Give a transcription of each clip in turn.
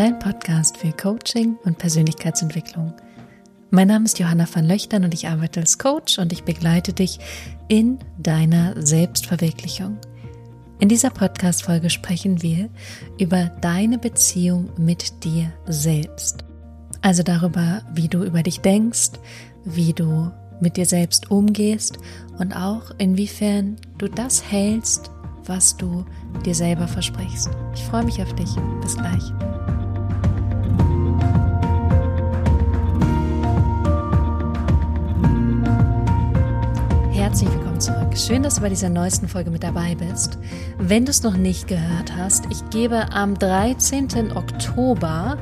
dein Podcast für Coaching und Persönlichkeitsentwicklung. Mein Name ist Johanna van Löchtern und ich arbeite als Coach und ich begleite dich in deiner Selbstverwirklichung. In dieser Podcast-Folge sprechen wir über deine Beziehung mit dir selbst. Also darüber, wie du über dich denkst, wie du mit dir selbst umgehst und auch inwiefern du das hältst, was du dir selber versprichst. Ich freue mich auf dich. Bis gleich. Willkommen zurück. Schön, dass du bei dieser neuesten Folge mit dabei bist. Wenn du es noch nicht gehört hast, ich gebe am 13. Oktober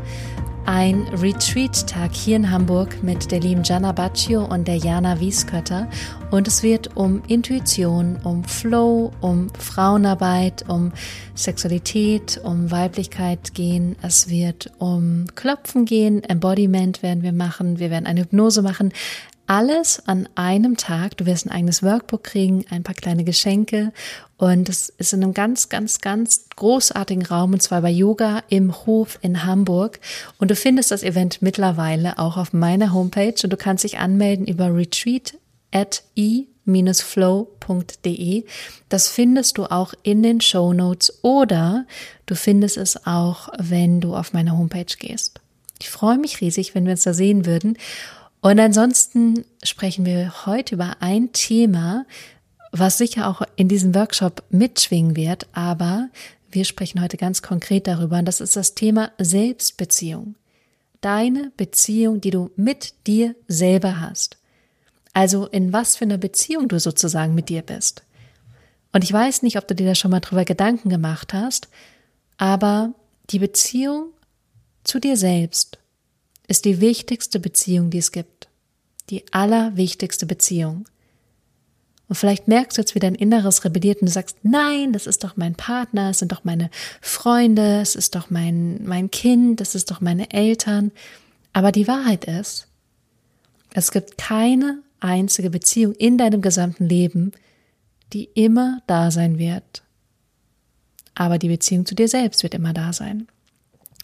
ein Retreat-Tag hier in Hamburg mit der lieben Gianna Baccio und der Jana Wieskötter. Und es wird um Intuition, um Flow, um Frauenarbeit, um Sexualität, um Weiblichkeit gehen. Es wird um Klopfen gehen, Embodiment werden wir machen, wir werden eine Hypnose machen alles an einem Tag. Du wirst ein eigenes Workbook kriegen, ein paar kleine Geschenke und es ist in einem ganz, ganz, ganz großartigen Raum und zwar bei Yoga im Hof in Hamburg. Und du findest das Event mittlerweile auch auf meiner Homepage und du kannst dich anmelden über retreat at e-flow.de. Das findest du auch in den Show Notes oder du findest es auch, wenn du auf meine Homepage gehst. Ich freue mich riesig, wenn wir uns da sehen würden. Und ansonsten sprechen wir heute über ein Thema, was sicher auch in diesem Workshop mitschwingen wird, aber wir sprechen heute ganz konkret darüber und das ist das Thema Selbstbeziehung. Deine Beziehung, die du mit dir selber hast. Also in was für einer Beziehung du sozusagen mit dir bist. Und ich weiß nicht, ob du dir da schon mal drüber Gedanken gemacht hast, aber die Beziehung zu dir selbst ist die wichtigste Beziehung, die es gibt. Die allerwichtigste Beziehung. Und vielleicht merkst du jetzt, wie dein Inneres rebelliert und du sagst, nein, das ist doch mein Partner, es sind doch meine Freunde, es ist doch mein, mein Kind, es ist doch meine Eltern. Aber die Wahrheit ist, es gibt keine einzige Beziehung in deinem gesamten Leben, die immer da sein wird. Aber die Beziehung zu dir selbst wird immer da sein.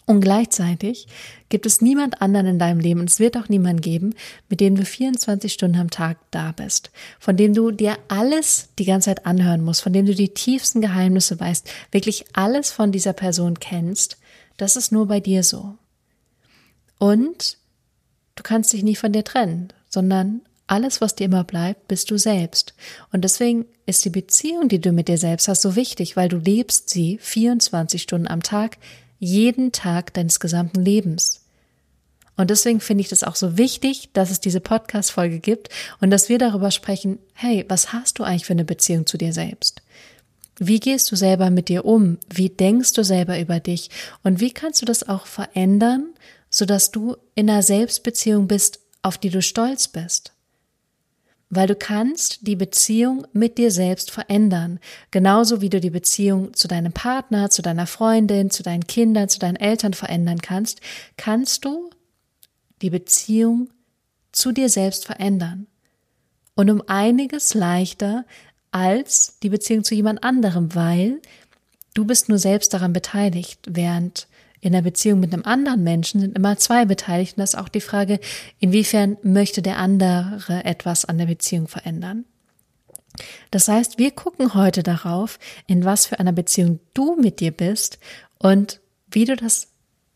Und gleichzeitig gibt es niemand anderen in deinem Leben und es wird auch niemand geben, mit dem du 24 Stunden am Tag da bist, von dem du dir alles die ganze Zeit anhören musst, von dem du die tiefsten Geheimnisse weißt, wirklich alles von dieser Person kennst. Das ist nur bei dir so. Und du kannst dich nie von dir trennen, sondern alles, was dir immer bleibt, bist du selbst. Und deswegen ist die Beziehung, die du mit dir selbst hast, so wichtig, weil du lebst sie 24 Stunden am Tag, jeden Tag deines gesamten Lebens. Und deswegen finde ich das auch so wichtig, dass es diese Podcast-Folge gibt und dass wir darüber sprechen, hey, was hast du eigentlich für eine Beziehung zu dir selbst? Wie gehst du selber mit dir um? Wie denkst du selber über dich? Und wie kannst du das auch verändern, sodass du in einer Selbstbeziehung bist, auf die du stolz bist? Weil du kannst die Beziehung mit dir selbst verändern, genauso wie du die Beziehung zu deinem Partner, zu deiner Freundin, zu deinen Kindern, zu deinen Eltern verändern kannst, kannst du die Beziehung zu dir selbst verändern. Und um einiges leichter als die Beziehung zu jemand anderem, weil du bist nur selbst daran beteiligt, während in der Beziehung mit einem anderen Menschen sind immer zwei beteiligt und das ist auch die Frage, inwiefern möchte der andere etwas an der Beziehung verändern. Das heißt, wir gucken heute darauf, in was für einer Beziehung du mit dir bist und wie du das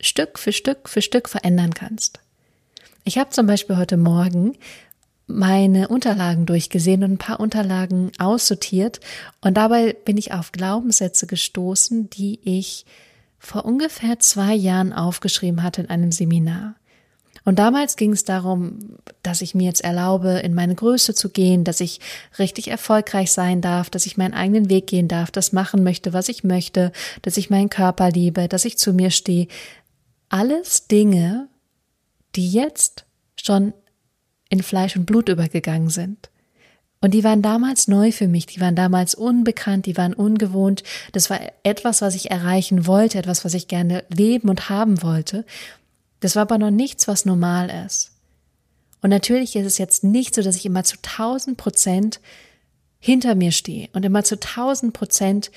Stück für Stück für Stück verändern kannst. Ich habe zum Beispiel heute Morgen meine Unterlagen durchgesehen und ein paar Unterlagen aussortiert und dabei bin ich auf Glaubenssätze gestoßen, die ich vor ungefähr zwei Jahren aufgeschrieben hatte in einem Seminar. Und damals ging es darum, dass ich mir jetzt erlaube, in meine Größe zu gehen, dass ich richtig erfolgreich sein darf, dass ich meinen eigenen Weg gehen darf, das machen möchte, was ich möchte, dass ich meinen Körper liebe, dass ich zu mir stehe. Alles Dinge, die jetzt schon in Fleisch und Blut übergegangen sind. Und die waren damals neu für mich, die waren damals unbekannt, die waren ungewohnt. Das war etwas, was ich erreichen wollte, etwas, was ich gerne leben und haben wollte. Das war aber noch nichts, was normal ist. Und natürlich ist es jetzt nicht so, dass ich immer zu tausend Prozent hinter mir stehe und immer zu tausend Prozent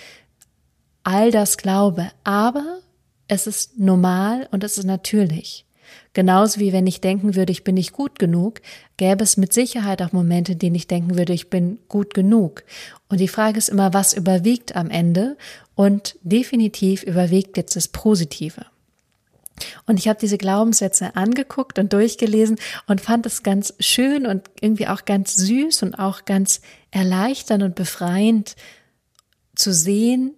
all das glaube. Aber es ist normal und es ist natürlich. Genauso wie wenn ich denken würde, ich bin nicht gut genug, gäbe es mit Sicherheit auch Momente, in denen ich denken würde, ich bin gut genug. Und die Frage ist immer, was überwiegt am Ende? Und definitiv überwiegt jetzt das Positive. Und ich habe diese Glaubenssätze angeguckt und durchgelesen und fand es ganz schön und irgendwie auch ganz süß und auch ganz erleichternd und befreiend zu sehen,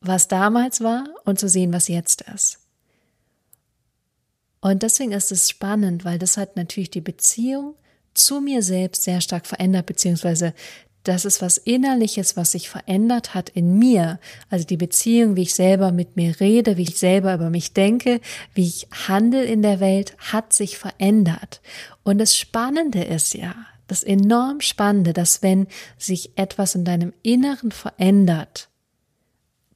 was damals war und zu sehen, was jetzt ist. Und deswegen ist es spannend, weil das hat natürlich die Beziehung zu mir selbst sehr stark verändert, beziehungsweise das ist was Innerliches, was sich verändert hat in mir. Also die Beziehung, wie ich selber mit mir rede, wie ich selber über mich denke, wie ich handle in der Welt, hat sich verändert. Und das Spannende ist ja, das enorm Spannende, dass wenn sich etwas in deinem Inneren verändert,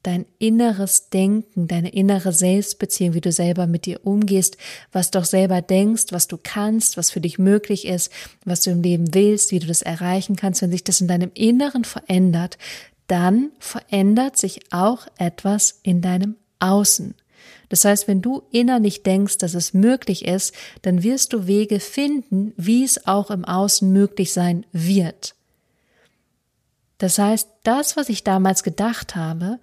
dein inneres Denken, deine innere Selbstbeziehung, wie du selber mit dir umgehst, was du auch selber denkst, was du kannst, was für dich möglich ist, was du im Leben willst, wie du das erreichen kannst, wenn sich das in deinem Inneren verändert, dann verändert sich auch etwas in deinem Außen. Das heißt, wenn du innerlich denkst, dass es möglich ist, dann wirst du Wege finden, wie es auch im Außen möglich sein wird. Das heißt, das, was ich damals gedacht habe,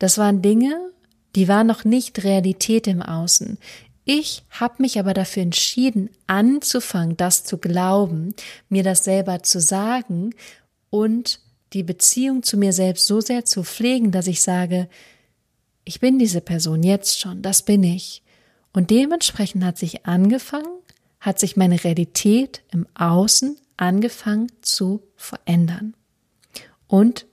das waren Dinge, die waren noch nicht Realität im Außen. Ich habe mich aber dafür entschieden, anzufangen, das zu glauben, mir das selber zu sagen und die Beziehung zu mir selbst so sehr zu pflegen, dass ich sage, ich bin diese Person jetzt schon, das bin ich. Und dementsprechend hat sich angefangen, hat sich meine Realität im Außen angefangen zu verändern. Und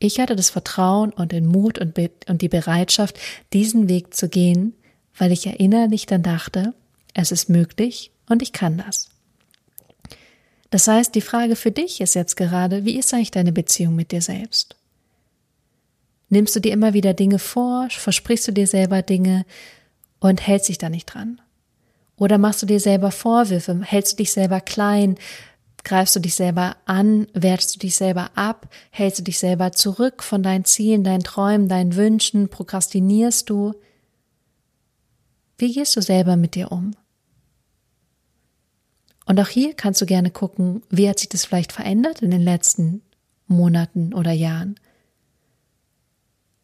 ich hatte das Vertrauen und den Mut und, und die Bereitschaft, diesen Weg zu gehen, weil ich ja innerlich dann dachte, es ist möglich und ich kann das. Das heißt, die Frage für dich ist jetzt gerade, wie ist eigentlich deine Beziehung mit dir selbst? Nimmst du dir immer wieder Dinge vor, versprichst du dir selber Dinge und hältst dich da nicht dran? Oder machst du dir selber Vorwürfe, hältst du dich selber klein, Greifst du dich selber an? Wertest du dich selber ab? Hältst du dich selber zurück von deinen Zielen, deinen Träumen, deinen Wünschen? Prokrastinierst du? Wie gehst du selber mit dir um? Und auch hier kannst du gerne gucken, wie hat sich das vielleicht verändert in den letzten Monaten oder Jahren.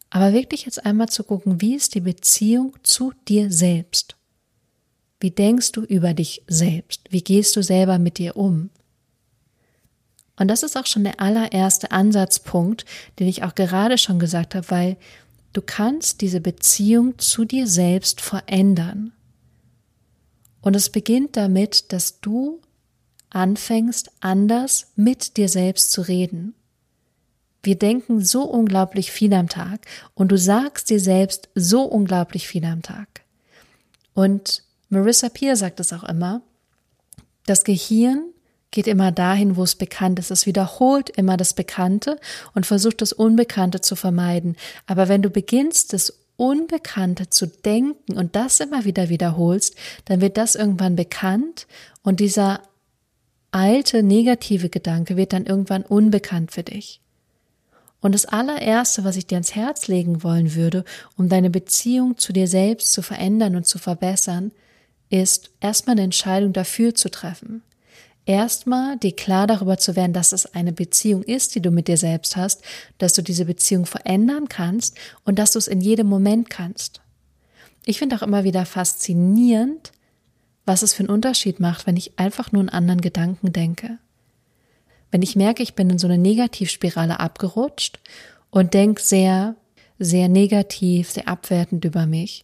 Aber wirklich jetzt einmal zu gucken, wie ist die Beziehung zu dir selbst? Wie denkst du über dich selbst? Wie gehst du selber mit dir um? Und das ist auch schon der allererste Ansatzpunkt, den ich auch gerade schon gesagt habe, weil du kannst diese Beziehung zu dir selbst verändern. Und es beginnt damit, dass du anfängst, anders mit dir selbst zu reden. Wir denken so unglaublich viel am Tag und du sagst dir selbst so unglaublich viel am Tag. Und Marissa Peer sagt es auch immer, das Gehirn geht immer dahin, wo es bekannt ist. Es wiederholt immer das Bekannte und versucht das Unbekannte zu vermeiden. Aber wenn du beginnst, das Unbekannte zu denken und das immer wieder wiederholst, dann wird das irgendwann bekannt und dieser alte negative Gedanke wird dann irgendwann unbekannt für dich. Und das allererste, was ich dir ans Herz legen wollen würde, um deine Beziehung zu dir selbst zu verändern und zu verbessern, ist erstmal eine Entscheidung dafür zu treffen erstmal dir klar darüber zu werden, dass es eine Beziehung ist, die du mit dir selbst hast, dass du diese Beziehung verändern kannst und dass du es in jedem Moment kannst. Ich finde auch immer wieder faszinierend, was es für einen Unterschied macht, wenn ich einfach nur einen anderen Gedanken denke. Wenn ich merke, ich bin in so eine Negativspirale abgerutscht und denke sehr, sehr negativ, sehr abwertend über mich.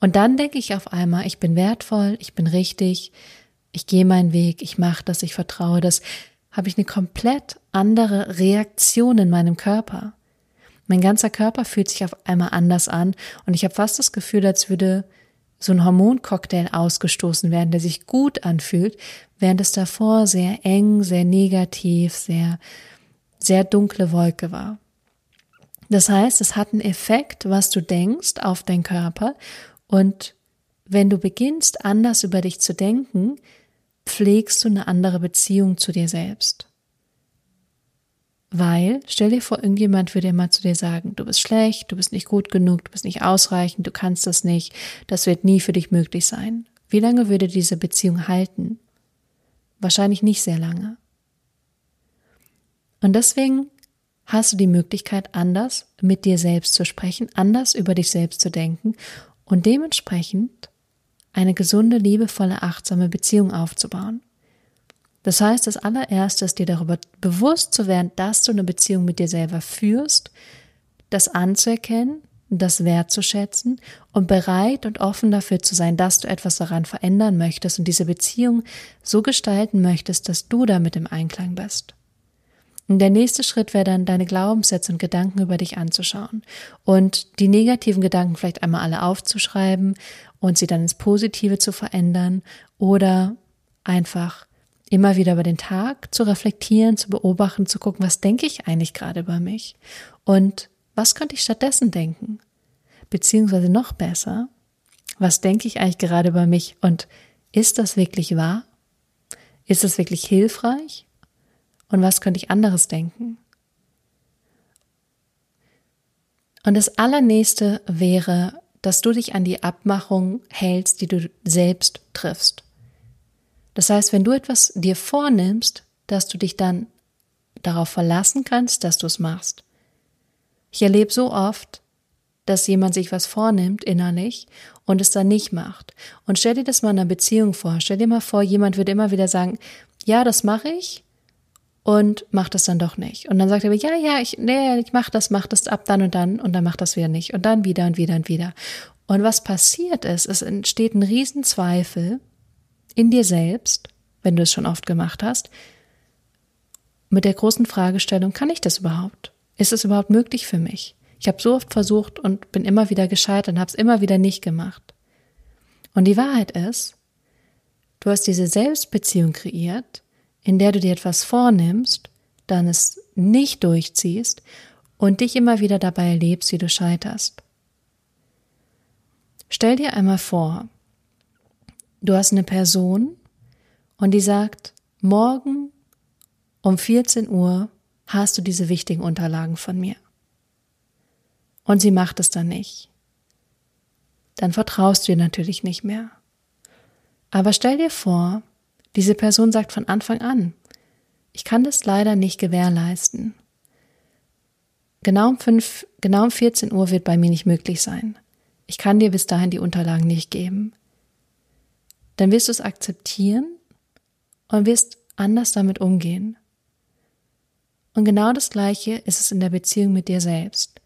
Und dann denke ich auf einmal, ich bin wertvoll, ich bin richtig, ich gehe meinen Weg, ich mache das, ich vertraue das, habe ich eine komplett andere Reaktion in meinem Körper. Mein ganzer Körper fühlt sich auf einmal anders an und ich habe fast das Gefühl, als würde so ein Hormoncocktail ausgestoßen werden, der sich gut anfühlt, während es davor sehr eng, sehr negativ, sehr, sehr dunkle Wolke war. Das heißt, es hat einen Effekt, was du denkst auf deinen Körper und wenn du beginnst, anders über dich zu denken, pflegst du eine andere Beziehung zu dir selbst. Weil, stell dir vor, irgendjemand würde immer zu dir sagen, du bist schlecht, du bist nicht gut genug, du bist nicht ausreichend, du kannst das nicht, das wird nie für dich möglich sein. Wie lange würde diese Beziehung halten? Wahrscheinlich nicht sehr lange. Und deswegen hast du die Möglichkeit, anders mit dir selbst zu sprechen, anders über dich selbst zu denken und dementsprechend eine gesunde, liebevolle, achtsame Beziehung aufzubauen. Das heißt, das allererste ist dir darüber bewusst zu werden, dass du eine Beziehung mit dir selber führst, das anzuerkennen, das wertzuschätzen und bereit und offen dafür zu sein, dass du etwas daran verändern möchtest und diese Beziehung so gestalten möchtest, dass du damit im Einklang bist. Und der nächste Schritt wäre dann, deine Glaubenssätze und Gedanken über dich anzuschauen und die negativen Gedanken vielleicht einmal alle aufzuschreiben und sie dann ins Positive zu verändern oder einfach immer wieder über den Tag zu reflektieren, zu beobachten, zu gucken, was denke ich eigentlich gerade über mich und was könnte ich stattdessen denken? Beziehungsweise noch besser, was denke ich eigentlich gerade über mich und ist das wirklich wahr? Ist das wirklich hilfreich? Und was könnte ich anderes denken? Und das Allernächste wäre, dass du dich an die Abmachung hältst, die du selbst triffst. Das heißt, wenn du etwas dir vornimmst, dass du dich dann darauf verlassen kannst, dass du es machst. Ich erlebe so oft, dass jemand sich was vornimmt innerlich und es dann nicht macht. Und stell dir das mal in einer Beziehung vor. Stell dir mal vor, jemand würde immer wieder sagen, ja, das mache ich und macht das dann doch nicht. Und dann sagt er, ja, ja, ich, nee, ich mach das, mach das ab dann und dann und dann macht das wieder nicht und dann wieder und wieder und wieder. Und was passiert ist, es entsteht ein Riesenzweifel in dir selbst, wenn du es schon oft gemacht hast, mit der großen Fragestellung, kann ich das überhaupt? Ist es überhaupt möglich für mich? Ich habe so oft versucht und bin immer wieder gescheitert und habe es immer wieder nicht gemacht. Und die Wahrheit ist, du hast diese Selbstbeziehung kreiert, in der du dir etwas vornimmst, dann es nicht durchziehst und dich immer wieder dabei erlebst, wie du scheiterst. Stell dir einmal vor, Du hast eine Person und die sagt, morgen um 14 Uhr hast du diese wichtigen Unterlagen von mir. Und sie macht es dann nicht. Dann vertraust du ihr natürlich nicht mehr. Aber stell dir vor, diese Person sagt von Anfang an, ich kann das leider nicht gewährleisten. Genau um, fünf, genau um 14 Uhr wird bei mir nicht möglich sein. Ich kann dir bis dahin die Unterlagen nicht geben dann wirst du es akzeptieren und wirst anders damit umgehen. Und genau das Gleiche ist es in der Beziehung mit dir selbst.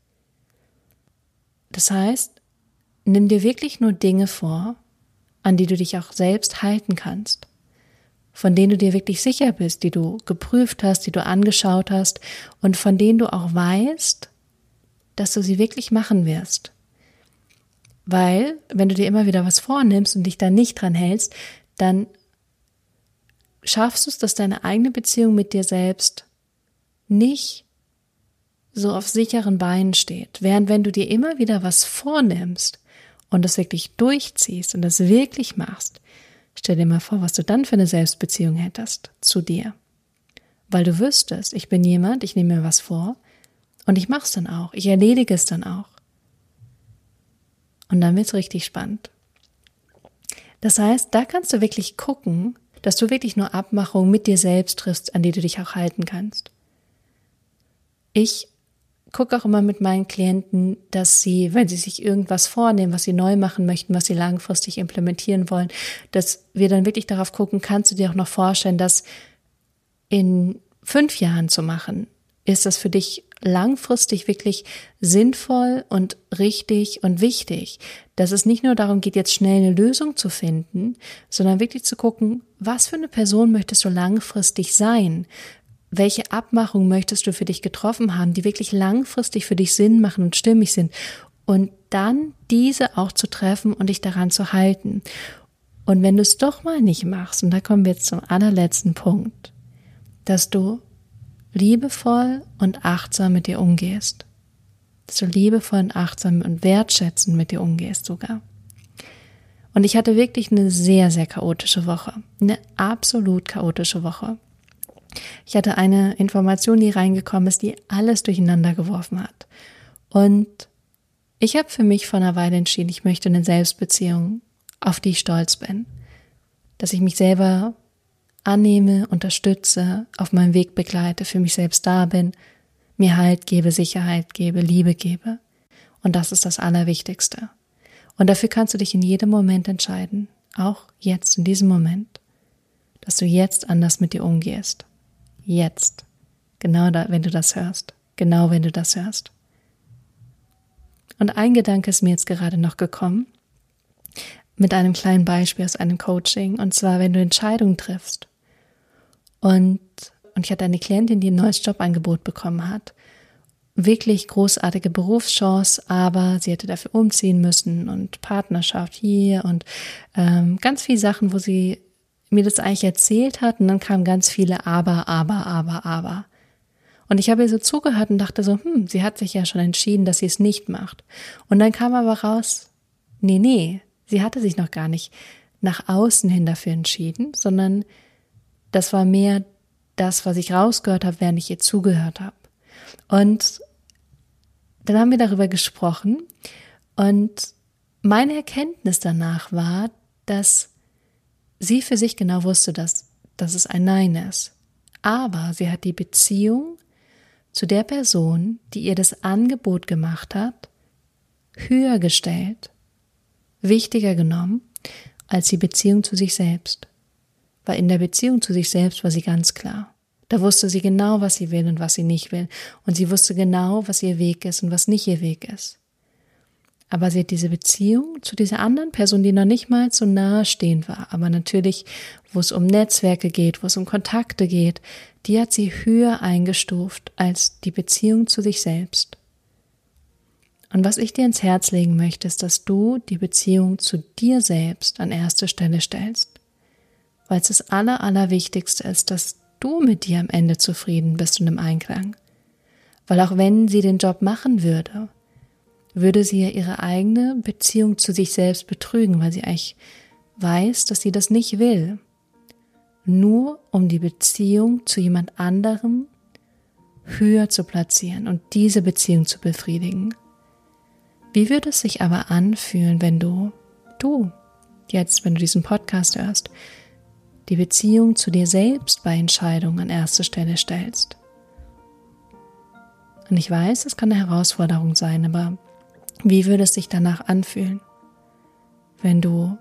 Das heißt, nimm dir wirklich nur Dinge vor, an die du dich auch selbst halten kannst, von denen du dir wirklich sicher bist, die du geprüft hast, die du angeschaut hast und von denen du auch weißt, dass du sie wirklich machen wirst. Weil, wenn du dir immer wieder was vornimmst und dich da nicht dran hältst, dann schaffst du es, dass deine eigene Beziehung mit dir selbst nicht so auf sicheren Beinen steht. Während wenn du dir immer wieder was vornimmst und das wirklich durchziehst und das wirklich machst, stell dir mal vor, was du dann für eine Selbstbeziehung hättest zu dir. Weil du wüsstest, ich bin jemand, ich nehme mir was vor und ich mach's dann auch, ich erledige es dann auch. Und dann wird's richtig spannend. Das heißt, da kannst du wirklich gucken, dass du wirklich nur Abmachungen mit dir selbst triffst, an die du dich auch halten kannst. Ich gucke auch immer mit meinen Klienten, dass sie, wenn sie sich irgendwas vornehmen, was sie neu machen möchten, was sie langfristig implementieren wollen, dass wir dann wirklich darauf gucken, kannst du dir auch noch vorstellen, das in fünf Jahren zu machen? Ist das für dich langfristig wirklich sinnvoll und richtig und wichtig, dass es nicht nur darum geht, jetzt schnell eine Lösung zu finden, sondern wirklich zu gucken, was für eine Person möchtest du langfristig sein? Welche Abmachung möchtest du für dich getroffen haben, die wirklich langfristig für dich Sinn machen und stimmig sind? Und dann diese auch zu treffen und dich daran zu halten. Und wenn du es doch mal nicht machst, und da kommen wir jetzt zum allerletzten Punkt, dass du liebevoll und achtsam mit dir umgehst. Dass du liebevoll und achtsam und wertschätzend mit dir umgehst sogar. Und ich hatte wirklich eine sehr, sehr chaotische Woche. Eine absolut chaotische Woche. Ich hatte eine Information, die reingekommen ist, die alles durcheinander geworfen hat. Und ich habe für mich vor einer Weile entschieden, ich möchte eine Selbstbeziehung, auf die ich stolz bin. Dass ich mich selber annehme, unterstütze, auf meinem Weg begleite, für mich selbst da bin, mir Halt gebe, Sicherheit gebe, Liebe gebe. Und das ist das Allerwichtigste. Und dafür kannst du dich in jedem Moment entscheiden, auch jetzt, in diesem Moment, dass du jetzt anders mit dir umgehst. Jetzt. Genau da, wenn du das hörst. Genau wenn du das hörst. Und ein Gedanke ist mir jetzt gerade noch gekommen, mit einem kleinen Beispiel aus einem Coaching. Und zwar, wenn du Entscheidungen triffst und, und ich hatte eine Klientin, die ein neues Jobangebot bekommen hat. Wirklich großartige Berufschance, aber sie hätte dafür umziehen müssen und Partnerschaft hier und ähm, ganz viele Sachen, wo sie mir das eigentlich erzählt hat und dann kamen ganz viele Aber, Aber, Aber, Aber. Und ich habe ihr so zugehört und dachte so, hm, sie hat sich ja schon entschieden, dass sie es nicht macht. Und dann kam aber raus, nee, nee, sie hatte sich noch gar nicht nach außen hin dafür entschieden, sondern das war mehr das, was ich rausgehört habe, während ich ihr zugehört habe. Und dann haben wir darüber gesprochen und meine Erkenntnis danach war, dass sie für sich genau wusste, dass, dass es ein Nein ist. Aber sie hat die Beziehung zu der Person, die ihr das Angebot gemacht hat, höher gestellt, wichtiger genommen als die Beziehung zu sich selbst weil in der Beziehung zu sich selbst war sie ganz klar. Da wusste sie genau, was sie will und was sie nicht will. Und sie wusste genau, was ihr Weg ist und was nicht ihr Weg ist. Aber sie hat diese Beziehung zu dieser anderen Person, die noch nicht mal so nahe stehend war, aber natürlich, wo es um Netzwerke geht, wo es um Kontakte geht, die hat sie höher eingestuft als die Beziehung zu sich selbst. Und was ich dir ins Herz legen möchte, ist, dass du die Beziehung zu dir selbst an erste Stelle stellst weil es das Aller, Allerwichtigste ist, dass du mit dir am Ende zufrieden bist und im Einklang. Weil auch wenn sie den Job machen würde, würde sie ja ihre eigene Beziehung zu sich selbst betrügen, weil sie eigentlich weiß, dass sie das nicht will. Nur um die Beziehung zu jemand anderem höher zu platzieren und diese Beziehung zu befriedigen. Wie würde es sich aber anfühlen, wenn du, du, jetzt, wenn du diesen Podcast hörst, die Beziehung zu dir selbst bei Entscheidungen an erste Stelle stellst. Und ich weiß, es kann eine Herausforderung sein, aber wie würde es sich danach anfühlen, wenn du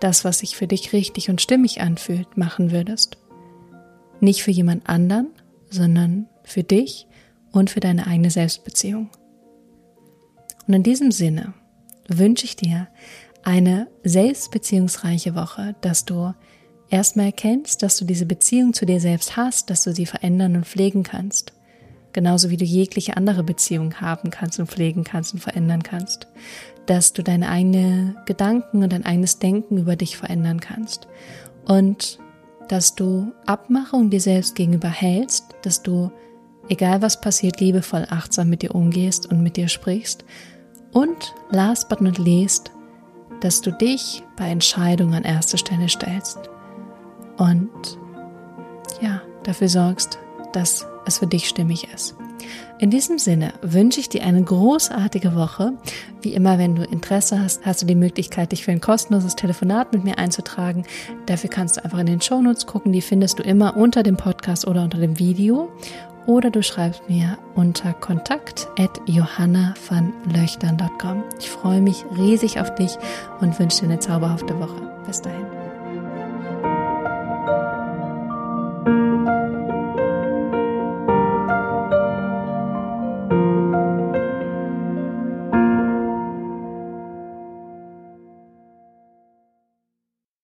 das, was sich für dich richtig und stimmig anfühlt, machen würdest? Nicht für jemand anderen, sondern für dich und für deine eigene Selbstbeziehung. Und in diesem Sinne wünsche ich dir eine selbstbeziehungsreiche Woche, dass du erstmal erkennst, dass du diese Beziehung zu dir selbst hast, dass du sie verändern und pflegen kannst. Genauso wie du jegliche andere Beziehung haben kannst und pflegen kannst und verändern kannst. Dass du deine eigenen Gedanken und dein eigenes Denken über dich verändern kannst. Und dass du Abmachungen dir selbst gegenüber hältst, dass du, egal was passiert, liebevoll achtsam mit dir umgehst und mit dir sprichst. Und last but not least, dass du dich bei Entscheidungen an erste Stelle stellst und ja, dafür sorgst, dass es für dich stimmig ist. In diesem Sinne wünsche ich dir eine großartige Woche. Wie immer, wenn du Interesse hast, hast du die Möglichkeit, dich für ein kostenloses Telefonat mit mir einzutragen. Dafür kannst du einfach in den Shownotes gucken. Die findest du immer unter dem Podcast oder unter dem Video. Oder du schreibst mir unter kontakt at johannavanlöchtern.com. Ich freue mich riesig auf dich und wünsche dir eine zauberhafte Woche. Bis dahin.